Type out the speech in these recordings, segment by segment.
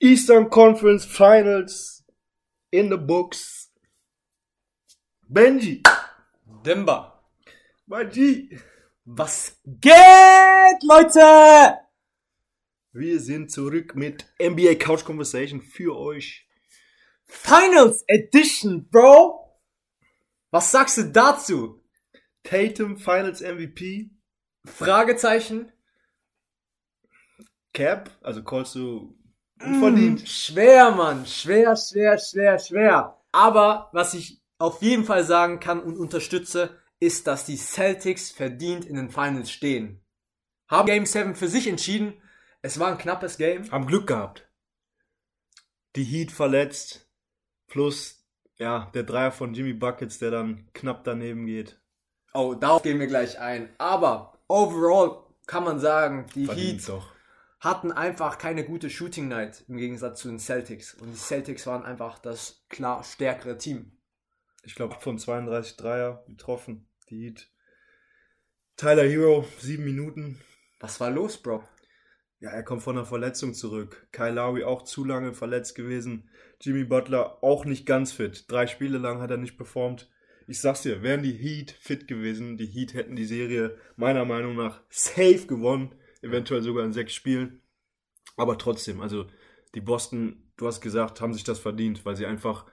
Eastern Conference Finals in the books. Benji. Dimba. Benji. Was geht, Leute? Wir sind zurück mit NBA Couch Conversation für euch. Finals Edition, Bro. Was sagst du dazu? Tatum Finals MVP. Fragezeichen. Cap, also callst du unverdient. Mm, schwer, Mann. Schwer, schwer, schwer, schwer. Aber was ich auf jeden Fall sagen kann und unterstütze, ist, dass die Celtics verdient in den Finals stehen. Haben Game 7 für sich entschieden. Es war ein knappes Game. Haben Glück gehabt. Die Heat verletzt. Plus, ja, der Dreier von Jimmy Buckets, der dann knapp daneben geht. Oh, darauf gehen wir gleich ein. Aber overall kann man sagen, die Verdient Heat doch. Hatten einfach keine gute Shooting Night im Gegensatz zu den Celtics. Und die Celtics waren einfach das klar stärkere Team. Ich glaube, von 32 Dreier getroffen. Die Heat. Tyler Hero, sieben Minuten. Was war los, Bro? Ja, er kommt von einer Verletzung zurück. Kyle Lowry auch zu lange verletzt gewesen. Jimmy Butler auch nicht ganz fit. Drei Spiele lang hat er nicht performt. Ich sag's dir, wären die Heat fit gewesen, die Heat hätten die Serie meiner Meinung nach safe gewonnen. Eventuell sogar in sechs Spielen. Aber trotzdem, also die Boston, du hast gesagt, haben sich das verdient, weil sie einfach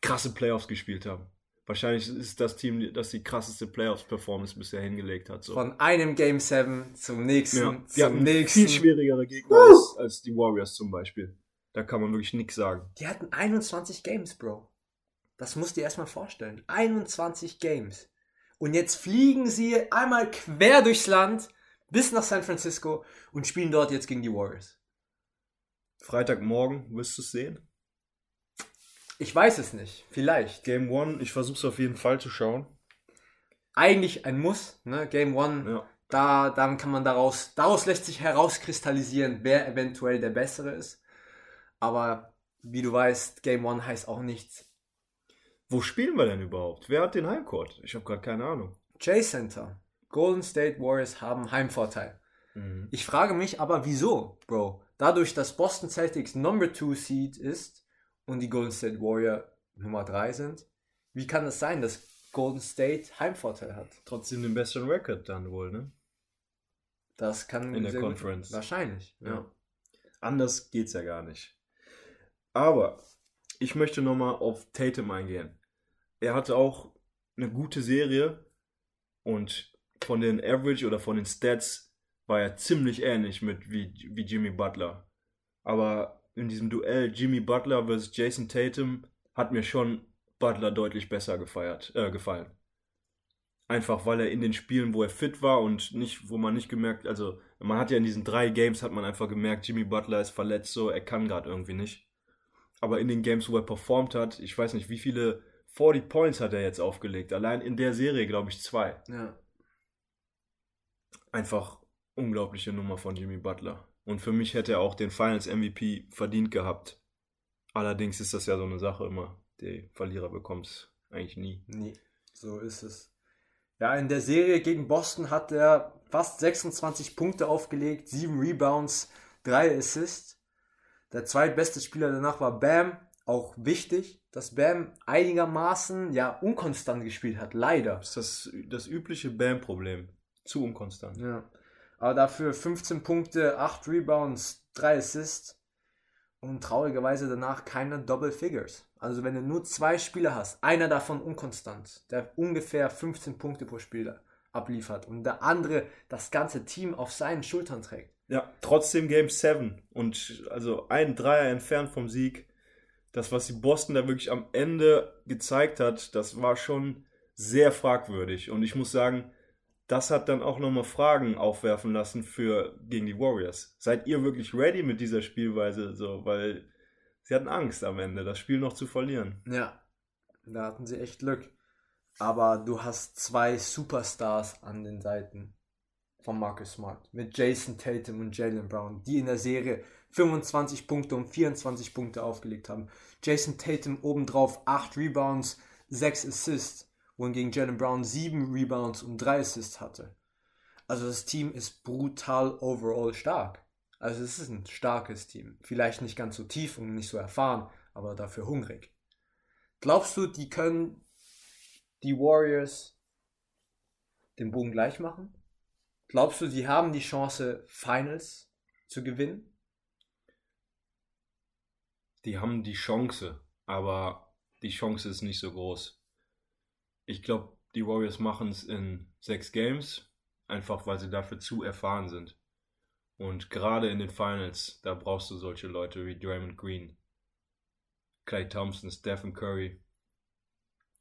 krasse Playoffs gespielt haben. Wahrscheinlich ist das Team, das die krasseste Playoffs-Performance bisher hingelegt hat. So. Von einem Game 7 zum nächsten, Ja, die zum nächsten. viel schwierigere Gegner als, als die Warriors zum Beispiel. Da kann man wirklich nichts sagen. Die hatten 21 Games, Bro. Das musst du dir erstmal vorstellen. 21 Games. Und jetzt fliegen sie einmal quer durchs Land bis nach San Francisco und spielen dort jetzt gegen die Warriors. Freitagmorgen wirst du es sehen. Ich weiß es nicht. Vielleicht. Game One, ich versuche es auf jeden Fall zu schauen. Eigentlich ein Muss, ne? Game One. Ja. Da, dann kann man daraus, daraus lässt sich herauskristallisieren, wer eventuell der Bessere ist. Aber wie du weißt, Game One heißt auch nichts. Wo spielen wir denn überhaupt? Wer hat den Heimcourt? Ich habe gerade keine Ahnung. J-Center. Golden State Warriors haben Heimvorteil. Ich frage mich aber, wieso, Bro? Dadurch, dass Boston Celtics Number 2 Seed ist und die Golden State Warrior Nummer 3 sind, wie kann es sein, dass Golden State Heimvorteil hat? Trotzdem den besseren Record dann wohl, ne? Das kann In der gut- Conference. Wahrscheinlich, ja. Ja. Anders geht's ja gar nicht. Aber ich möchte nochmal auf Tatum eingehen. Er hatte auch eine gute Serie und von den Average oder von den Stats war er ziemlich ähnlich mit wie, wie Jimmy Butler. Aber in diesem Duell Jimmy Butler versus Jason Tatum hat mir schon Butler deutlich besser gefeiert, äh, gefallen. Einfach weil er in den Spielen, wo er fit war und nicht, wo man nicht gemerkt, also man hat ja in diesen drei Games hat man einfach gemerkt, Jimmy Butler ist verletzt, so er kann gerade irgendwie nicht. Aber in den Games, wo er performt hat, ich weiß nicht, wie viele 40 Points hat er jetzt aufgelegt. Allein in der Serie, glaube ich, zwei. ja. Einfach unglaubliche Nummer von Jimmy Butler. Und für mich hätte er auch den Finals MVP verdient gehabt. Allerdings ist das ja so eine Sache immer. Der Verlierer bekommt es eigentlich nie. Nee, so ist es. Ja, in der Serie gegen Boston hat er fast 26 Punkte aufgelegt, 7 Rebounds, 3 Assists. Der zweitbeste Spieler danach war Bam, auch wichtig, dass Bam einigermaßen ja unkonstant gespielt hat, leider. Das ist das, das übliche Bam-Problem. Zu unkonstant. Ja. Aber dafür 15 Punkte, 8 Rebounds, 3 Assists und traurigerweise danach keine Double Figures. Also wenn du nur zwei Spieler hast, einer davon unkonstant, der ungefähr 15 Punkte pro Spieler abliefert und der andere das ganze Team auf seinen Schultern trägt. Ja, trotzdem Game 7 und also ein Dreier entfernt vom Sieg. Das, was die Boston da wirklich am Ende gezeigt hat, das war schon sehr fragwürdig. Und ich muss sagen, das hat dann auch nochmal Fragen aufwerfen lassen für gegen die Warriors. Seid ihr wirklich ready mit dieser Spielweise? So, weil sie hatten Angst am Ende, das Spiel noch zu verlieren. Ja, da hatten sie echt Glück. Aber du hast zwei Superstars an den Seiten von Marcus Smart mit Jason Tatum und Jalen Brown, die in der Serie 25 Punkte und 24 Punkte aufgelegt haben. Jason Tatum obendrauf 8 Rebounds, 6 Assists, wohingegen Jalen Brown 7 Rebounds und 3 Assists hatte. Also das Team ist brutal overall stark. Also es ist ein starkes Team. Vielleicht nicht ganz so tief und nicht so erfahren, aber dafür hungrig. Glaubst du, die können die Warriors den Bogen gleich machen? Glaubst du, die haben die Chance, Finals zu gewinnen? Die haben die Chance, aber die Chance ist nicht so groß. Ich glaube, die Warriors machen es in sechs Games, einfach weil sie dafür zu erfahren sind. Und gerade in den Finals, da brauchst du solche Leute wie Draymond Green, Clay Thompson, Stephen Curry.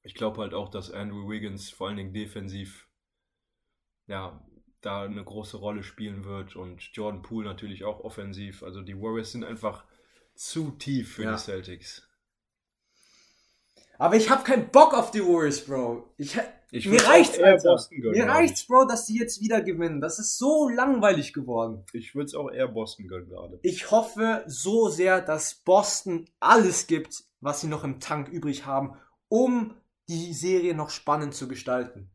Ich glaube halt auch, dass Andrew Wiggins vor allen Dingen defensiv ja, da eine große Rolle spielen wird und Jordan Poole natürlich auch offensiv. Also die Warriors sind einfach zu tief für Ja. die Celtics. Aber ich habe keinen Bock auf die Warriors, Bro. Ich, Ich mir reicht's, Alter. Boston gönnen, Mir reicht's, Bro, dass die jetzt wieder gewinnen. Das ist so langweilig geworden. Ich, würde es auch eher Boston gönnen gerade. Ich hoffe so sehr, dass Boston alles gibt, was sie noch im Tank übrig haben, um die Serie noch spannend zu gestalten.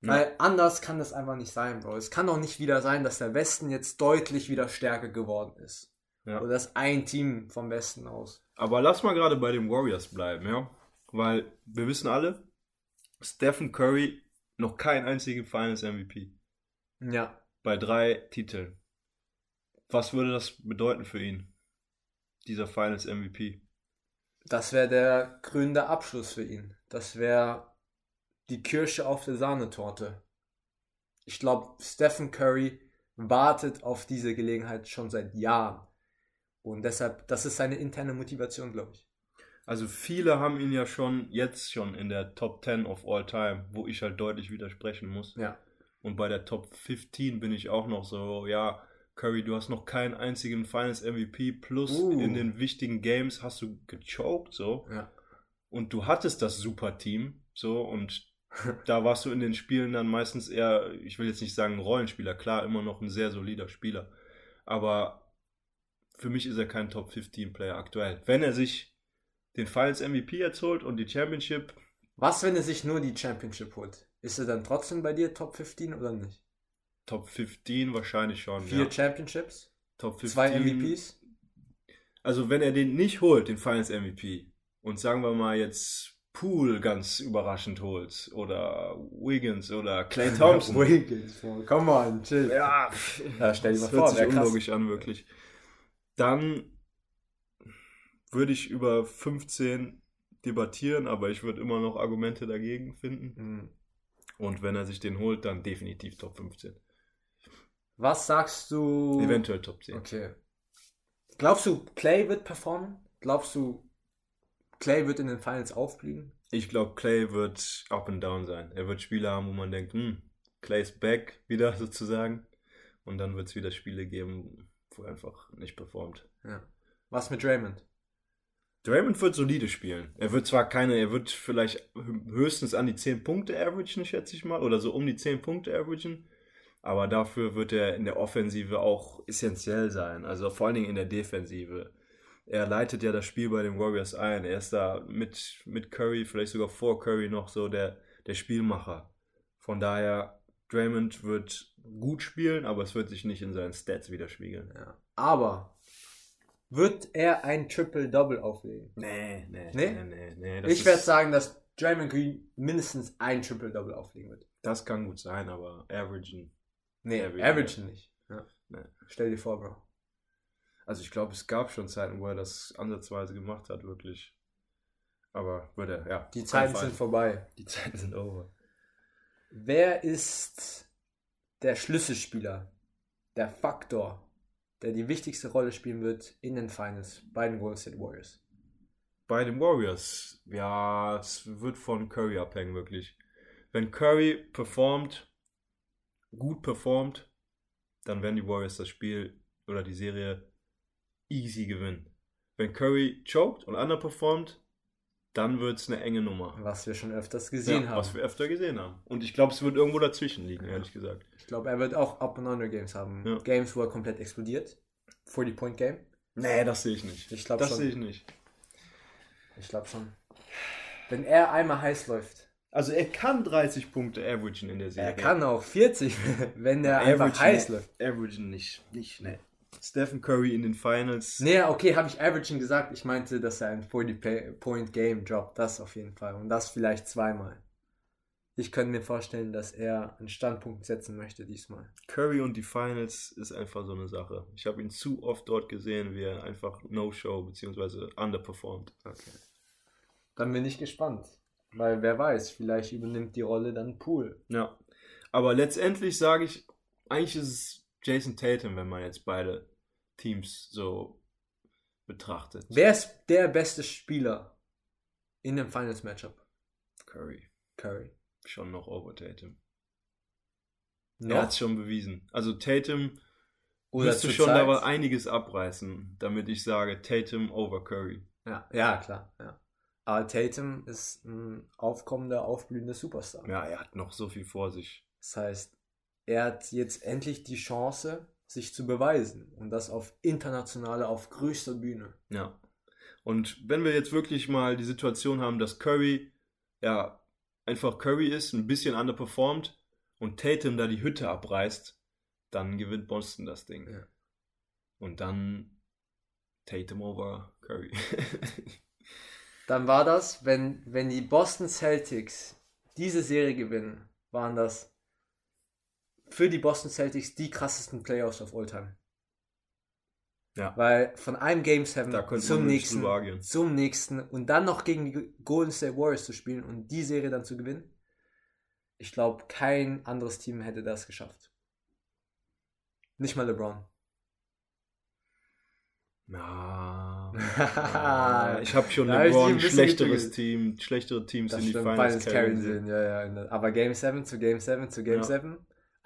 Ja. Weil anders kann das einfach nicht sein, Bro. Es kann doch nicht wieder sein, dass der Westen jetzt deutlich wieder stärker geworden ist. Ja. Oder dass ein Team vom Westen aus. Aber lass mal gerade bei den Warriors bleiben, ja? Weil wir wissen alle, Stephen Curry noch kein einzigen Finals MVP. Ja. Bei drei Titeln. Was würde das bedeuten für ihn? Dieser Finals MVP. Das wäre der krönende Abschluss für ihn. Das wäre die Kirsche auf der Sahnetorte. Ich glaube, Stephen Curry wartet auf diese Gelegenheit schon seit Jahren. Und deshalb, das ist seine interne Motivation, glaube ich. Also viele haben ihn ja schon jetzt schon in der Top 10 of all time, wo ich halt deutlich widersprechen muss. Ja. Und bei der Top 15 bin ich auch noch so, ja, Curry, du hast noch keinen einzigen Finals MVP, plus Uh. in den wichtigen Games hast du gechoked, so. Ja. Und du hattest das super Team, so, und da warst du in den Spielen dann meistens eher, ich will jetzt nicht sagen Rollenspieler, klar, immer noch ein sehr solider Spieler. Aber für mich ist er kein Top 15 Player aktuell. Wenn er sich den Finals MVP jetzt holt und die Championship, Was, wenn er sich nur die Championship holt? Ist er dann trotzdem bei dir Top 15 oder nicht? Top 15 wahrscheinlich schon. Vier ja. Championships? Top 15. Zwei MVPs? Also wenn er den nicht holt, den Finals MVP, und sagen wir mal jetzt Poole ganz überraschend holt, oder Wiggins oder Clay Thompson. Wiggins. Come on, chill. ja, Ja, stell dir das mal hört vor, sich wär krass. unlogisch an, wirklich. Dann würde ich über 15 debattieren, aber ich würde immer noch Argumente dagegen finden. Hm. Und wenn er sich den holt, dann definitiv Top 15. Was sagst du? Eventuell Top 10. Okay. Glaubst du, Clay wird performen? Glaubst du, Clay wird in den Finals aufblühen? Ich glaube, Clay wird up and down sein. Er wird Spiele haben, wo man denkt, hm, Clay ist back wieder sozusagen. Und dann wird es wieder Spiele geben, wo er einfach nicht performt. Ja. Was mit Draymond? Draymond wird solide spielen. Er wird zwar keine, er wird vielleicht höchstens an die 10 Punkte averagen, schätze ich mal, oder so um die 10 Punkte averagen. Aber dafür wird er in der Offensive auch essentiell sein. Also vor allen Dingen in der Defensive. Er leitet ja das Spiel bei den Warriors ein. Er ist da mit, mit Curry, vielleicht sogar vor Curry noch so der, der Spielmacher. Von daher, Draymond wird gut spielen, aber es wird sich nicht in seinen Stats widerspiegeln. Ja. Aber wird er ein Triple-Double auflegen? Nee, nee, Nee? nee, nee. nee Ich werde sagen, dass Draymond Green mindestens ein Triple-Double auflegen wird. Das kann gut sein, aber averagen. Nee, Average. Average nicht. Ja. Nee. Stell dir vor, Bro. Also ich glaube, es gab schon Zeiten, wo er das ansatzweise gemacht hat, wirklich. Aber würde er, ja. Die Zeiten sind vorbei. Die Zeiten sind over. Wer ist der Schlüsselspieler, der Faktor, der die wichtigste Rolle spielen wird in den Finals bei den Golden State Warriors? Bei den Warriors, ja, es wird von Curry abhängen, wirklich. Wenn Curry performt, gut performt, dann werden die Warriors das Spiel oder die Serie easy gewinnen. Wenn Curry choked und underperformt, dann wird es eine enge Nummer. Was wir schon öfters gesehen ja, haben. Was wir öfter gesehen haben. Und ich glaube, es wird irgendwo dazwischen liegen, Ja. ehrlich gesagt. Ich glaube, er wird auch Up and Under Games haben. Ja. Games, wo er komplett explodiert. 40-Point-Game. Nee, das sehe ich nicht. Ich glaube Das schon. sehe ich nicht. Ich glaube schon. Wenn er einmal heiß läuft. Also er kann 30 Punkte averagen in der Serie. Er kann auch 40, wenn er einfach Averagen- heiß läuft. Averagen nicht. Nicht, ne. Stephen Curry in den Finals. Nee, okay, habe ich Averaging gesagt. Ich meinte, dass er ein 40-Point-Game droppt. Das auf jeden Fall. Und das vielleicht zweimal. Ich könnte mir vorstellen, dass er einen Standpunkt setzen möchte diesmal. Curry und die Finals ist einfach so eine Sache. Ich habe ihn zu oft dort gesehen, wie er einfach No-Show bzw. underperformed. Okay. Dann bin ich gespannt. Weil wer weiß, vielleicht übernimmt die Rolle dann Pool. Ja. Aber letztendlich sage ich, eigentlich ist es Jason Tatum, wenn man jetzt beide Teams so betrachtet. Wer ist der beste Spieler in dem Finals-Matchup? Curry. Curry. Schon noch over Tatum. Noch? Er hat es schon bewiesen. Also Tatum Oder müsste schon Zeit? aber einiges abreißen, damit ich sage Tatum over Curry. Ja, ja, klar. Ja. Aber Tatum ist ein aufkommender, aufblühender Superstar. Ja, er hat noch so viel vor sich. Das heißt, er hat jetzt endlich die Chance, sich zu beweisen. Und das auf internationaler, auf größter Bühne. Ja. Und wenn wir jetzt wirklich mal die Situation haben, dass Curry ja einfach Curry ist, ein bisschen underperformed und Tatum da die Hütte abreißt, dann gewinnt Boston das Ding. Ja. Und dann Tatum over Curry. Dann war das, wenn, wenn die Boston Celtics diese Serie gewinnen, waren das für die Boston Celtics die krassesten Playoffs of all time. Ja. Weil von einem Game 7 Da könnte zum nächsten, zum nächsten und dann noch gegen die Golden State Warriors zu spielen und die Serie dann zu gewinnen, ich glaube, kein anderes Team hätte das geschafft. Nicht mal LeBron. Ja, ich habe schon LeBron schlechteres. Team, schlechtere Teams Das in die stimmt, Finals beides carryen sehen. ja, ja. Aber Game 7 zu Game 7 zu Game Ja. 7,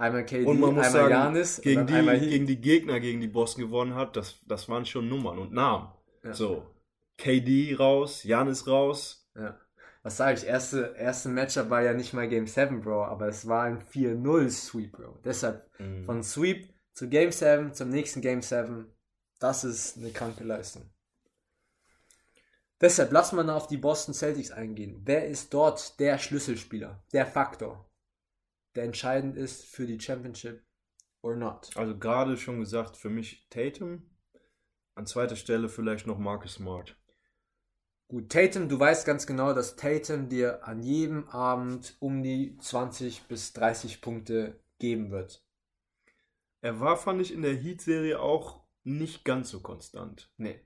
einmal KD, Und man muss einmal sagen, Giannis gegen die, einmal gegen die Gegner, gegen die Boston gewonnen hat, das, das waren schon Nummern und Namen. Ja. So, KD raus, Janis raus. Ja. Was sage ich? Erste, erste Matchup war ja nicht mal Game 7, Bro, aber es war ein 4-0-Sweep, Bro. Deshalb Mhm. von Sweep zu Game 7 zum nächsten Game 7, das ist eine kranke Leistung. Deshalb lass mal auf die Boston Celtics eingehen. Wer ist dort der Schlüsselspieler, der Faktor, der entscheidend ist für die Championship or not? Also gerade schon gesagt, für mich Tatum. An zweiter Stelle vielleicht noch Marcus Smart. Gut, Tatum, du weißt ganz genau, dass Tatum dir an jedem Abend um die 20 bis 30 Punkte geben wird. Er war, fand ich, in der Heat-Serie auch nicht ganz so konstant. Nee.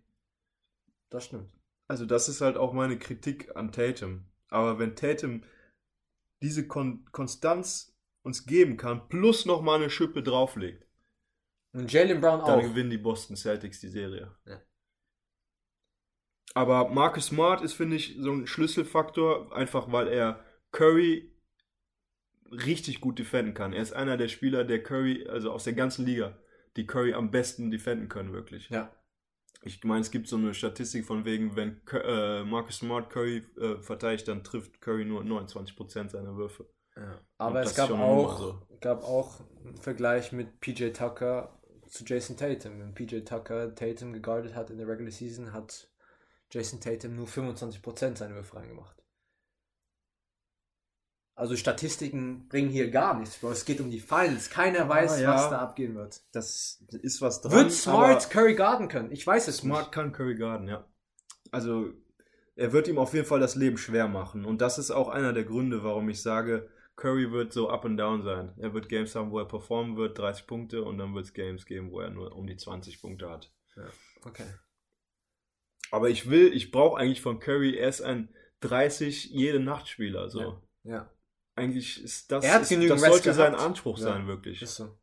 Das stimmt. Also das ist halt auch meine Kritik an Tatum. Aber wenn Tatum diese Kon Konstanz uns geben kann, plus noch mal eine Schippe drauflegt, Und Jalen Brown dann auch. gewinnen die Boston Celtics die Serie. Ja. Aber Marcus Smart ist, finde ich, so ein Schlüsselfaktor, einfach weil er Curry richtig gut defenden kann. Er ist einer der Spieler, der Curry, also aus der ganzen Liga, die Curry am besten defenden können, wirklich. Ja. Ich meine, es gibt so eine Statistik von wegen, wenn äh, Marcus Smart Curry äh, verteidigt, dann trifft Curry nur 29% seiner Würfe. Ja. Aber es gab auch, so. gab auch einen Vergleich mit PJ Tucker zu Jason Tatum. Wenn PJ Tucker Tatum geguardet hat in der Regular Season, hat Jason Tatum nur 25% seiner Würfe reingemacht. Also Statistiken bringen hier gar nichts, Bro. Es geht um die Finals. Keiner weiß, ja. was da abgehen wird. Das ist was dran. Wird Smart Curry guarden können? Ich weiß es Smart kann Curry guarden, ja. Also, er wird ihm auf jeden Fall das Leben schwer machen. Und das ist auch einer der Gründe, warum ich sage, Curry wird so up and down sein. Er wird Games haben, wo er performen wird, 30 Punkte, und dann wird es Games geben, wo er nur um die 20 Punkte hat. nicht. Okay. Aber ich will, ich brauche eigentlich von Curry, er ist ein 30 jede Nacht Spieler. So. Ja. Ja, Eigentlich ist das, Er hat ist, das sollte sein. Anspruch Ja. sein, wirklich. ist so.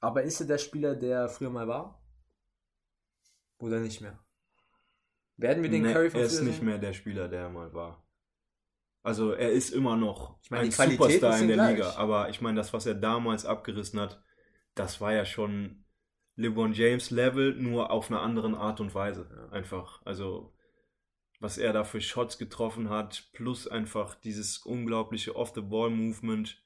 Aber ist er der Spieler, der früher mal war? Oder nicht mehr? Werden wir den Nee, Curry von er ist nicht mehr der Spieler, der er mal war. Also er ist immer noch Ich meine, ein Superstar in der gleich. Liga. Aber ich meine, das, was er damals abgerissen hat, das war ja schon LeBron James Level, nur auf einer anderen Art und Weise. Ja. Einfach. Also was er da für Shots getroffen hat, plus einfach dieses unglaubliche Off-the-Ball-Movement.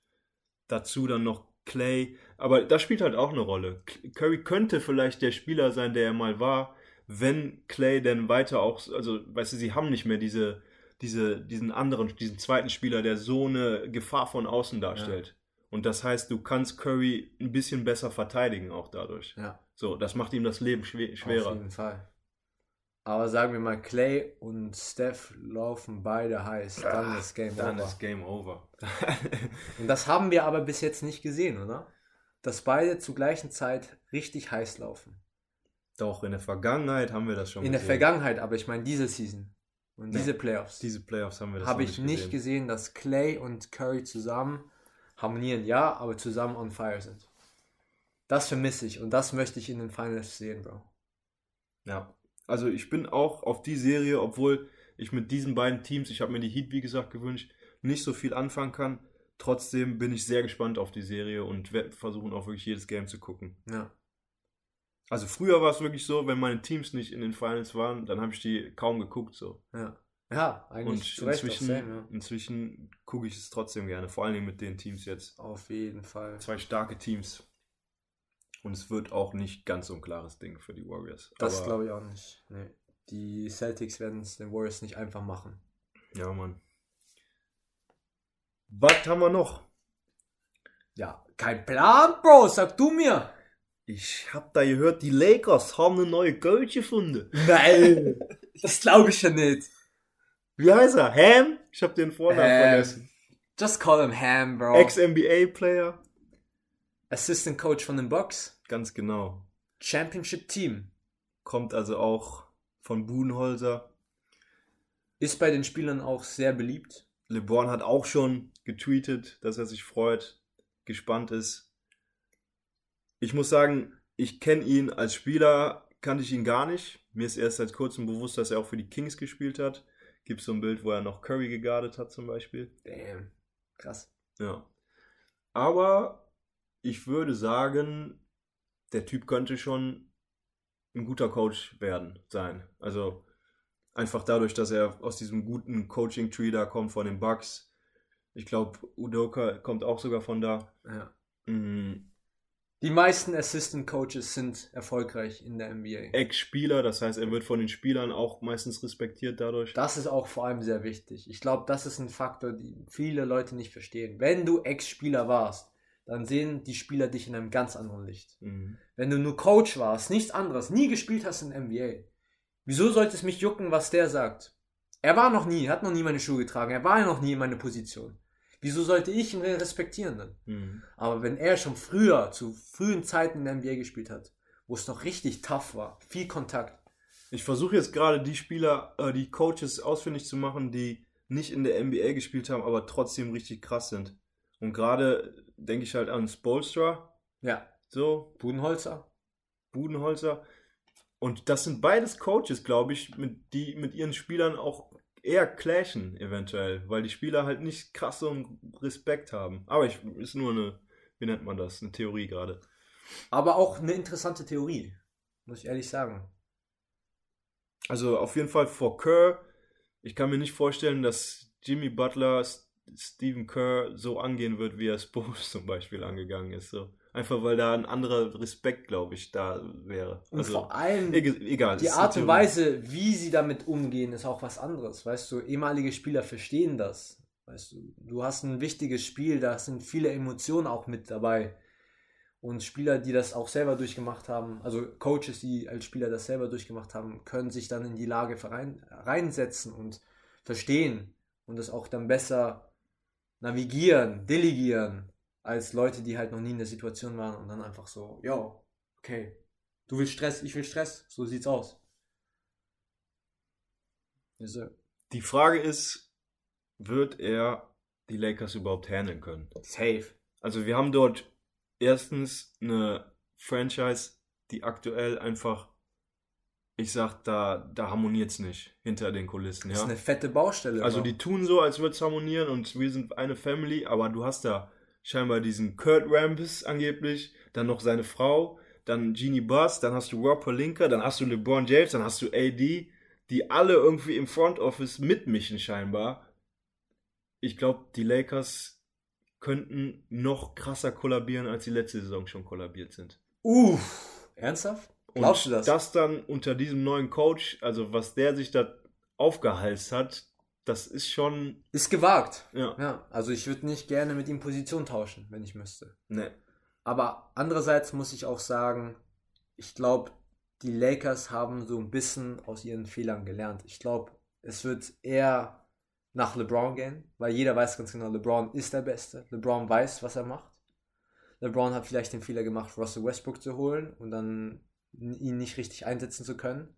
Dazu dann noch Clay. Aber das spielt halt auch eine Rolle. Curry könnte vielleicht der Spieler sein, der er mal war, wenn Clay denn weiter auch, also, weißt du, sie haben nicht mehr diese, diese, diesen anderen, diesen zweiten Spieler, der so eine Gefahr von außen darstellt. Und das heißt, du kannst Curry ein bisschen besser verteidigen auch dadurch. Ja. So, das macht ihm das Leben schwer, Auf schwerer. jeden Fall. Aber sagen wir mal, Clay und Steph laufen beide heiß. Dann ist Game Dann Over. ist Game Over. Und das haben wir aber bis jetzt nicht gesehen, oder? Dass beide zur gleichen Zeit richtig heiß laufen. Doch, in der Vergangenheit haben wir das schon In der gesehen. Vergangenheit, aber ich meine diese Season und diese Playoffs. Diese Playoffs haben wir das habe ich nicht gesehen, dass Clay und Curry zusammen harmonieren, ja, aber zusammen on fire sind. Das vermisse ich und das möchte ich in den Finals sehen, Bro. Ja, also ich bin auch auf die Serie, obwohl ich mit diesen beiden Teams, ich habe mir die Heat wie gesagt gewünscht, nicht so viel anfangen kann. Trotzdem bin ich sehr gespannt auf die Serie und werde versuchen auch wirklich jedes Game zu gucken. Ja. Also früher war es wirklich so, wenn meine Teams nicht in den Finals waren, dann habe ich die kaum geguckt so. Ja. Ja, Und eigentlich auch inzwischen, same, ja. inzwischen gucke ich es trotzdem gerne, vor allen Dingen mit den Teams jetzt. Auf jeden Fall. Zwei starke Teams. Und es wird auch nicht ganz so ein klares Ding für die Warriors. Das glaube ich auch nicht. Nee. Die Celtics werden es den Warriors nicht einfach machen. Ja, Mann. Was haben wir noch? Ja, kein Plan, Bro, sag du mir. Ich hab da gehört, die Lakers haben eine neue Coach gefunden. Nein, das glaube ich ja nicht. Wie heißt er? Ham? Ich hab den Vornamen Ham. vergessen. Just call him Ham, Bro. Ex-NBA-Player. Assistant Coach von den Bucks. Ganz genau. Championship Team. Kommt also auch von Budenholzer. Ist bei den Spielern auch sehr beliebt. LeBron hat auch schon getweetet, dass er sich freut, gespannt ist. Ich muss sagen, ich kenne ihn als Spieler, kannte ich ihn gar nicht. Mir ist erst seit kurzem bewusst, dass er auch für die Kings gespielt hat. Gibt so ein Bild, wo er noch Curry gegardet hat zum Beispiel. Damn. Krass. Ja. Aber ich würde sagen, der Typ könnte schon ein guter Coach werden, sein. Also einfach dadurch, dass er aus diesem guten Coaching-Tree da kommt von den Bucks. Ich glaube, Udoka kommt auch sogar von da. Ja. Mm, Die meisten Assistant Coaches sind erfolgreich in der NBA. Ex-Spieler, das heißt, er wird von den Spielern auch meistens respektiert dadurch. Das ist auch vor allem sehr wichtig. Ich glaube, das ist ein Faktor, den viele Leute nicht verstehen. Wenn du Ex-Spieler warst, dann sehen die Spieler dich in einem ganz anderen Licht. Mhm. Wenn du nur Coach warst, nichts anderes, nie gespielt hast in der NBA, wieso sollte es mich jucken, was der sagt? Er war noch nie, hat noch nie meine Schuhe getragen, er war ja noch nie in meiner Position. Wieso sollte ich ihn respektieren dann? Mhm. Aber wenn er schon früher, zu frühen Zeiten in der NBA gespielt hat, wo es noch richtig tough war, viel Kontakt, Ich versuche jetzt gerade die Spieler, äh, die Coaches ausfindig zu machen, die nicht in der NBA gespielt haben, aber trotzdem richtig krass sind. Und gerade denke ich halt an Spolstra, ja, so, Budenholzer, Budenholzer. Und das sind beides Coaches, glaube ich, mit, die mit ihren Spielern auch eher clashen, eventuell, weil die Spieler halt nicht krass so einen Respekt haben. Aber ich ist nur eine, wie nennt man das? Eine Theorie gerade. aber auch eine interessante Theorie, muss ich ehrlich sagen. Also auf jeden Fall vor Kerr. Ich kann mir nicht vorstellen, dass Jimmy Butler Stephen Kerr so angehen wird, wie er Spurs zum Beispiel angegangen ist. So. Einfach weil da ein anderer Respekt, glaube ich, da wäre. Und Also, vor allem eg- egal. die Art und. Weise, wie sie damit umgehen, ist auch was anderes. Weißt du, ehemalige Spieler verstehen das. Weißt du, du hast ein wichtiges Spiel, da sind viele Emotionen auch mit dabei. Und Spieler, die das auch selber durchgemacht haben, also Coaches, die als Spieler das selber durchgemacht haben, können sich dann in die Lage verein, reinsetzen und verstehen und das auch dann besser navigieren, delegieren, als Leute, die halt noch nie in der Situation waren und dann einfach so, yo, okay, du willst Stress, ich will Stress, so sieht's aus. Die Frage ist, wird er die Lakers überhaupt handeln können? Safe. Also wir haben dort erstens eine Franchise, die aktuell einfach, ich sag, da, da harmoniert es nicht hinter den Kulissen. Das Ja? ist eine fette Baustelle. Also die tun so, als würde es harmonieren und wir sind eine Family, aber du hast da scheinbar diesen Kurt Rambis angeblich, dann noch seine Frau, dann Genie Buss, dann hast du Rob Pelinka, dann hast du LeBron James, dann hast du AD, die alle irgendwie im Front Office mitmischen scheinbar. Ich glaube, die Lakers könnten noch krasser kollabieren, als die letzte Saison schon kollabiert sind. Uff. Ernsthaft? Glaubst Und du das? das dann unter diesem neuen Coach, also was der sich da aufgehalst hat, das ist schon. Ist gewagt. Ja. Ja, also ich würde nicht gerne mit ihm Position tauschen, wenn ich müsste. Ne. Aber andererseits muss ich auch sagen, ich glaube, die Lakers haben so ein bisschen aus ihren Fehlern gelernt. Ich glaube, es wird eher nach LeBron gehen, weil jeder weiß ganz genau, LeBron ist der Beste. LeBron weiß, was er macht. LeBron hat vielleicht den Fehler gemacht, Russell Westbrook zu holen und dann ihn nicht richtig einsetzen zu können.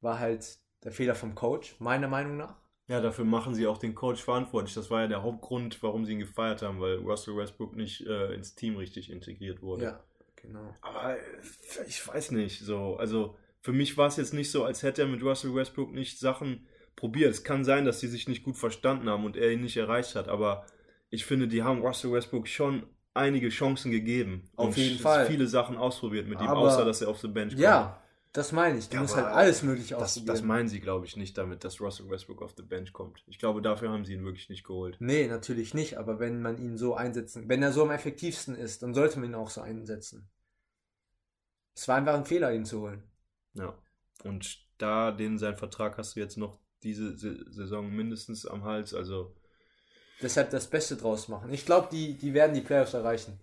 War halt der Fehler vom Coach, meiner Meinung nach. Ja, dafür machen sie auch den Coach verantwortlich. Das war ja der Hauptgrund, warum sie ihn gefeiert haben, weil Russell Westbrook nicht äh, ins Team richtig integriert wurde. Ja, genau. Aber äh, ich weiß nicht, so, also für mich war es jetzt nicht so, als hätte er mit Russell Westbrook nicht Sachen probiert. Es kann sein, dass sie sich nicht gut verstanden haben und er ihn nicht erreicht hat, aber ich finde, die haben Russell Westbrook schon einige Chancen gegeben. Auf und jeden Fall. viele Sachen ausprobiert mit ihm, Aber- außer dass er auf the bench kommt. Ja, das meine ich. Du Ja, musst halt alles mögliche Das, ausprobieren. das meinen sie, glaube ich, nicht damit, dass Russell Westbrook auf the bench kommt. Ich glaube, dafür haben sie ihn wirklich nicht geholt. Nee, natürlich nicht, aber wenn man ihn so einsetzen, wenn er so am effektivsten ist, dann sollte man ihn auch so einsetzen. Es war einfach ein Fehler, ihn zu holen. Ja. Und da den sein Vertrag hast du jetzt noch diese Se- Saison mindestens am Hals, also Deshalb das Beste draus machen. Ich glaube, die, die werden die Playoffs erreichen.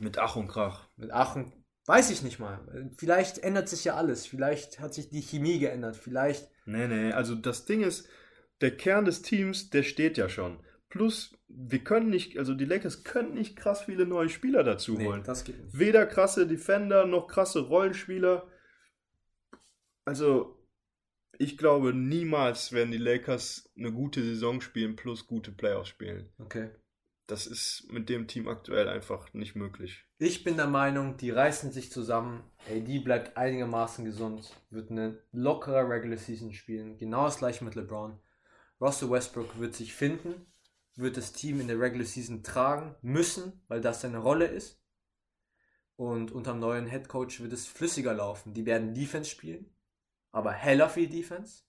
mit Ach und Krach. Mit Aachen weiß ich nicht mal. Vielleicht ändert sich ja alles. Vielleicht hat sich die Chemie geändert. Vielleicht. Nee, nee, also das Ding ist, der Kern des Teams, der steht ja schon. Plus, wir können nicht, also die Lakers können nicht krass viele neue Spieler dazu holen. das geht nicht. Weder krasse Defender noch krasse Rollenspieler. Also, ich glaube, niemals werden die Lakers eine gute Saison spielen plus gute Playoffs spielen. Okay. Das ist mit dem Team aktuell einfach nicht möglich. Ich bin der Meinung, die reißen sich zusammen. AD bleibt einigermaßen gesund, wird eine lockere Regular Season spielen. Genau das gleiche mit LeBron. Russell Westbrook wird sich finden, wird das Team in der Regular Season tragen müssen, weil das seine Rolle ist. Und unter dem neuen Head Coach wird es flüssiger laufen. Die werden Defense spielen, aber heller viel Defense,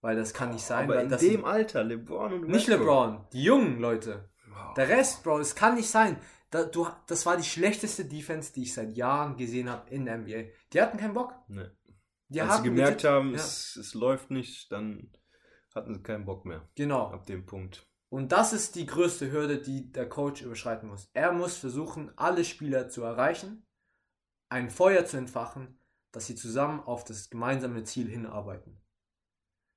weil das kann nicht sein. Aber in dem Alter, LeBron und nicht Westbrook. LeBron, die jungen Leute. Der Rest, Bro, es kann nicht sein. Da, du, das war die schlechteste Defense, die ich seit Jahren gesehen habe in der NBA. Die hatten keinen Bock. Nee. Die Als sie hatten gemerkt legit- haben, ja, es, es läuft nicht, dann hatten sie keinen Bock mehr. genau. Ab dem Punkt. Und das ist die größte Hürde, die der Coach überschreiten muss. Er muss versuchen, alle Spieler zu erreichen, ein Feuer zu entfachen, dass sie zusammen auf das gemeinsame Ziel hinarbeiten.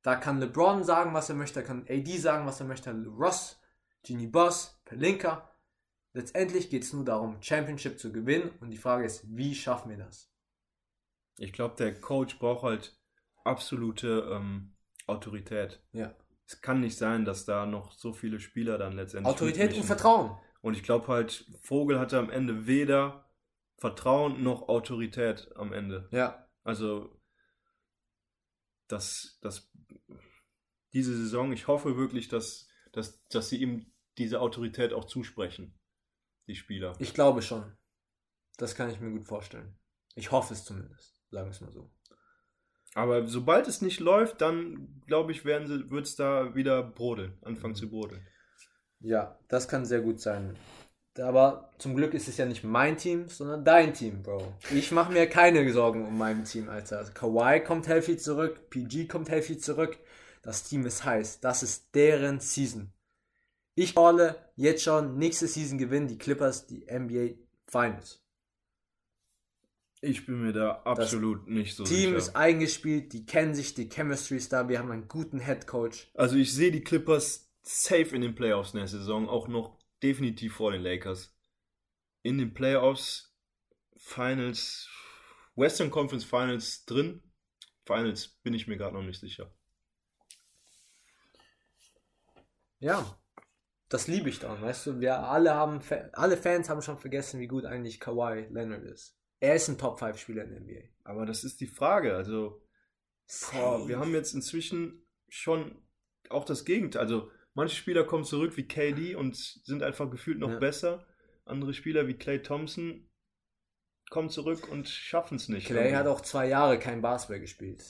Da kann LeBron sagen, was er möchte, da kann AD sagen, was er möchte, Ross, Genie Boss, Pelinka. Letztendlich geht es nur darum, Championship zu gewinnen und die Frage ist, wie schaffen wir das? Ich glaube, der Coach braucht halt absolute ähm, Autorität. Ja. Es kann nicht sein, dass da noch so viele Spieler dann letztendlich. Autorität und. Vertrauen. Und ich glaube halt, Vogel hatte am Ende weder Vertrauen noch Autorität am Ende. Ja. Also, dass, dass diese Saison, ich hoffe wirklich, dass, dass, dass sie ihm diese Autorität auch zusprechen, die Spieler. Ich glaube schon. Das kann ich mir gut vorstellen. Ich hoffe es zumindest, sagen wir es mal so. Aber sobald es nicht läuft, dann glaube ich, wird es da wieder brodeln, anfangen zu brodeln. Ja, das kann sehr gut sein. Aber zum Glück ist es ja nicht mein Team, sondern dein Team, Bro. Ich mache mir keine Sorgen um mein Team, Alter. Also Kawhi kommt healthy zurück, PG kommt healthy zurück. Das Team ist heiß. Das ist deren Season. Ich calle jetzt schon, nächste Season gewinnen die Clippers die NBA Finals. Ich bin mir da absolut nicht so Team sicher. ist eingespielt, die kennen sich, die Chemistry ist da, wir haben einen guten Head Coach. Also ich sehe die Clippers safe in den Playoffs der Saison, auch noch definitiv vor den Lakers. In den Playoffs, Finals, Western Conference Finals drin. Finals bin ich mir gerade noch nicht sicher. Ja, das liebe ich dann, weißt du. Wir alle haben, alle Fans haben schon vergessen, wie gut eigentlich Kawhi Leonard ist. Er ist ein Top 5 Spieler in der NBA. Aber das ist die Frage. Also, boah, wir haben jetzt inzwischen schon auch das Gegenteil. Also, manche Spieler kommen zurück wie KD und sind einfach gefühlt noch Ja. besser. Andere Spieler wie Clay Thompson kommen zurück und schaffen es nicht. Clay hat auch zwei Jahre kein Basketball gespielt.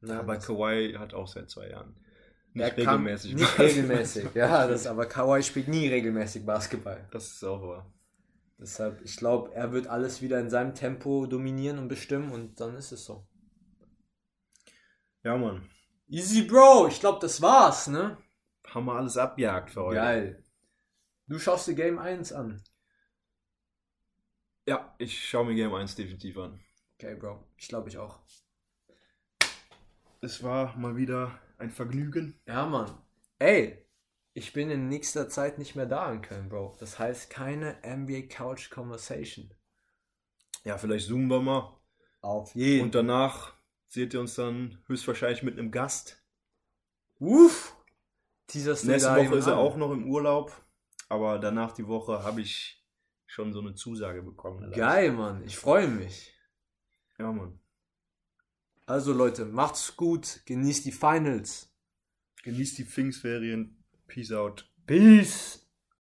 Ne, Aber Kawhi hat auch seit zwei Jahren. Er Nicht kann- regelmäßig. Nicht Basketball regelmäßig, ja, das, aber Kawhi spielt nie regelmäßig Basketball. Das ist auch wahr. Deshalb, ich glaube, er wird alles wieder in seinem Tempo dominieren und bestimmen und dann ist es so. Ja, Mann. Easy, Bro, ich glaube, das war's, ne? haben wir alles abjagt für heute. Geil. Du schaust dir Game 1 an. Ja, ich schaue mir Game 1 definitiv an. Okay, Bro. Ich glaube ich auch. Es war mal wieder ein Vergnügen. Ja, Mann. Ey, ich bin in nächster Zeit nicht mehr da in Köln, Bro. Das heißt keine NBA Couch Conversation. Ja, vielleicht zoomen wir mal. Auf jeden. Und danach seht ihr uns dann höchstwahrscheinlich mit einem Gast. Uff. Du Nächste Woche ist er auch noch im Urlaub. Aber danach die Woche habe ich schon so eine Zusage bekommen. Geil, Mann. Ich freue mich. Ja, Mann. Also Leute, macht's gut. Genießt die Finals. Genießt die Pfingstferien. Peace out. Peace.